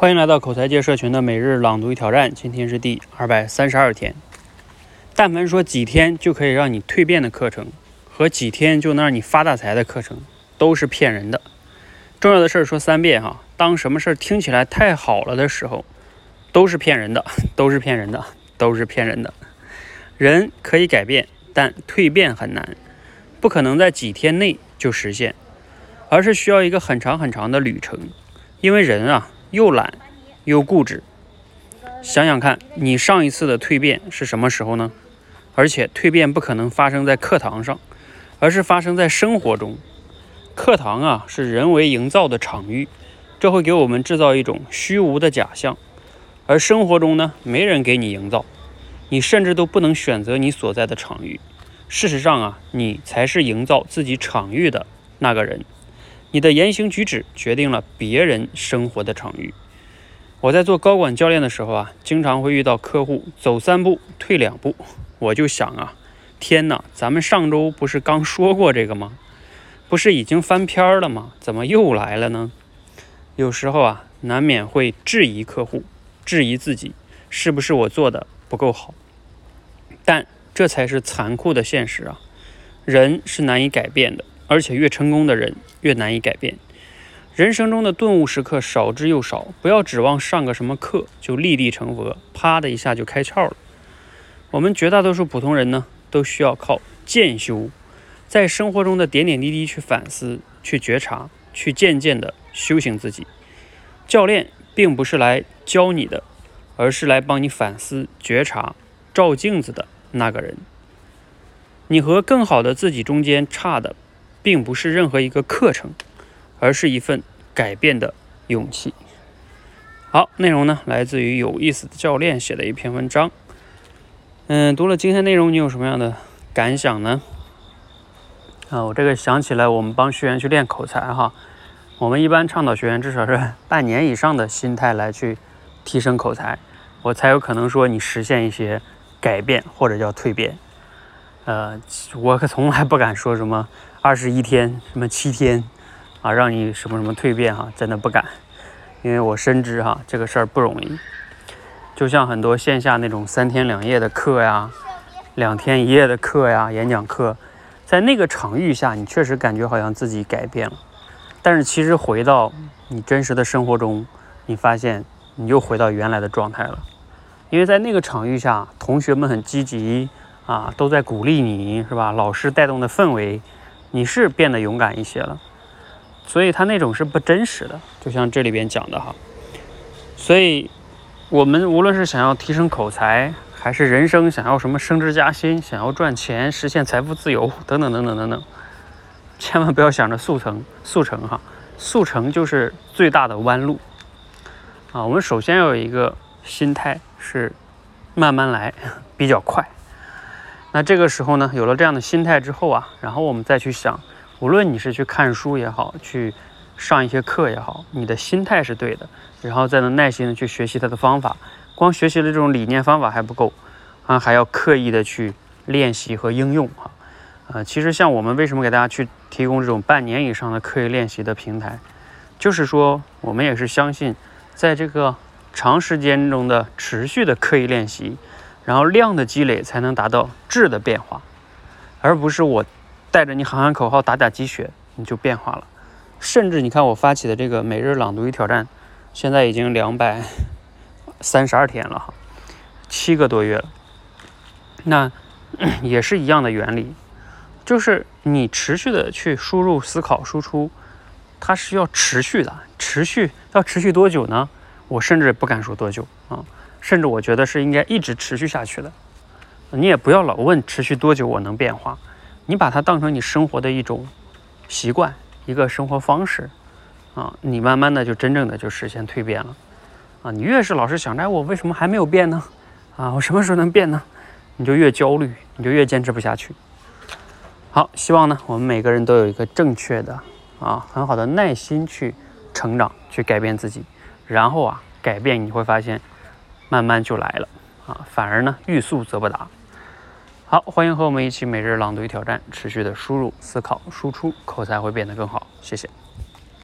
欢迎来到口才界社群的每日朗读与挑战，今天是第二百三十二天。但凡说几天就可以让你蜕变的课程，和几天就能让你发大财的课程，都是骗人的。重要的事儿说三遍哈，当什么事儿听起来太好了的时候，都是骗人的，都是骗人的，都是骗人的。人可以改变，但蜕变很难，不可能在几天内就实现，而是需要一个很长很长的旅程。因为人啊。又懒又固执，想想看你上一次的蜕变是什么时候呢？而且蜕变不可能发生在课堂上，而是发生在生活中。课堂啊是人为营造的场域，这会给我们制造一种虚无的假象。而生活中呢，没人给你营造，你甚至都不能选择你所在的场域。事实上啊，你才是营造自己场域的那个人。你的言行举止决定了别人生活的场域。我在做高管教练的时候啊，经常会遇到客户走三步退两步，我就想啊，天哪，咱们上周不是刚说过这个吗？不是已经翻篇了吗？怎么又来了呢？有时候啊，难免会质疑客户，质疑自己，是不是我做的不够好？但这才是残酷的现实啊，人是难以改变的。而且越成功的人越难以改变。人生中的顿悟时刻少之又少，不要指望上个什么课就立地成佛，啪的一下就开窍了。我们绝大多数普通人呢，都需要靠渐修，在生活中的点点滴滴去反思、去觉察、去渐渐的修行自己。教练并不是来教你的，而是来帮你反思、觉察、照镜子的那个人。你和更好的自己中间差的。并不是任何一个课程，而是一份改变的勇气。好，内容呢来自于有意思的教练写的一篇文章。嗯，读了今天内容，你有什么样的感想呢？啊，我这个想起来，我们帮学员去练口才哈，我们一般倡导学员至少是半年以上的心态来去提升口才，我才有可能说你实现一些改变或者叫蜕变。呃，我可从来不敢说什么。二十一天，什么七天，啊，让你什么什么蜕变哈，真的不敢，因为我深知哈这个事儿不容易。就像很多线下那种三天两夜的课呀，两天一夜的课呀，演讲课，在那个场域下，你确实感觉好像自己改变了，但是其实回到你真实的生活中，你发现你又回到原来的状态了，因为在那个场域下，同学们很积极啊，都在鼓励你，是吧？老师带动的氛围。你是变得勇敢一些了，所以他那种是不真实的，就像这里边讲的哈。所以，我们无论是想要提升口才，还是人生想要什么升职加薪、想要赚钱、实现财富自由等等等等等等，千万不要想着速成速成哈，速成就是最大的弯路啊。我们首先要有一个心态是慢慢来，比较快。那这个时候呢，有了这样的心态之后啊，然后我们再去想，无论你是去看书也好，去上一些课也好，你的心态是对的，然后再能耐心的去学习它的方法。光学习的这种理念方法还不够啊，还要刻意的去练习和应用哈。呃，其实像我们为什么给大家去提供这种半年以上的刻意练习的平台，就是说我们也是相信，在这个长时间中的持续的刻意练习。然后量的积累才能达到质的变化，而不是我带着你喊喊口号、打打鸡血你就变化了。甚至你看我发起的这个每日朗读与挑战，现在已经两百三十二天了哈，七个多月了。那 也是一样的原理，就是你持续的去输入、思考、输出，它是要持续的。持续要持续多久呢？我甚至不敢说多久啊。甚至我觉得是应该一直持续下去的。你也不要老问持续多久我能变化，你把它当成你生活的一种习惯，一个生活方式啊，你慢慢的就真正的就实现蜕变了啊。你越是老是想着我为什么还没有变呢？啊，我什么时候能变呢？你就越焦虑，你就越坚持不下去。好，希望呢我们每个人都有一个正确的啊很好的耐心去成长，去改变自己，然后啊改变你会发现。慢慢就来了啊，反而呢欲速则不达。好，欢迎和我们一起每日朗读与挑战，持续的输入、思考、输出，口才会变得更好。谢谢。